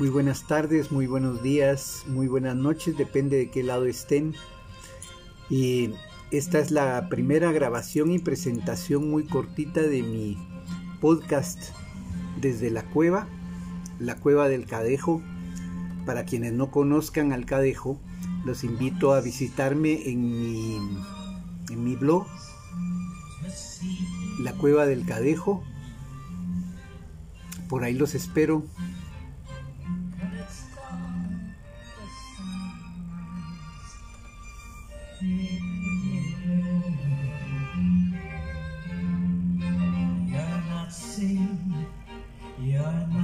Muy buenas tardes, muy buenos días, muy buenas noches, depende de qué lado estén. Y esta es la primera grabación y presentación muy cortita de mi podcast desde la cueva, la cueva del Cadejo. Para quienes no conozcan al Cadejo, los invito a visitarme en mi, en mi blog, La Cueva del Cadejo. Por ahí los espero You're not seen, you're not.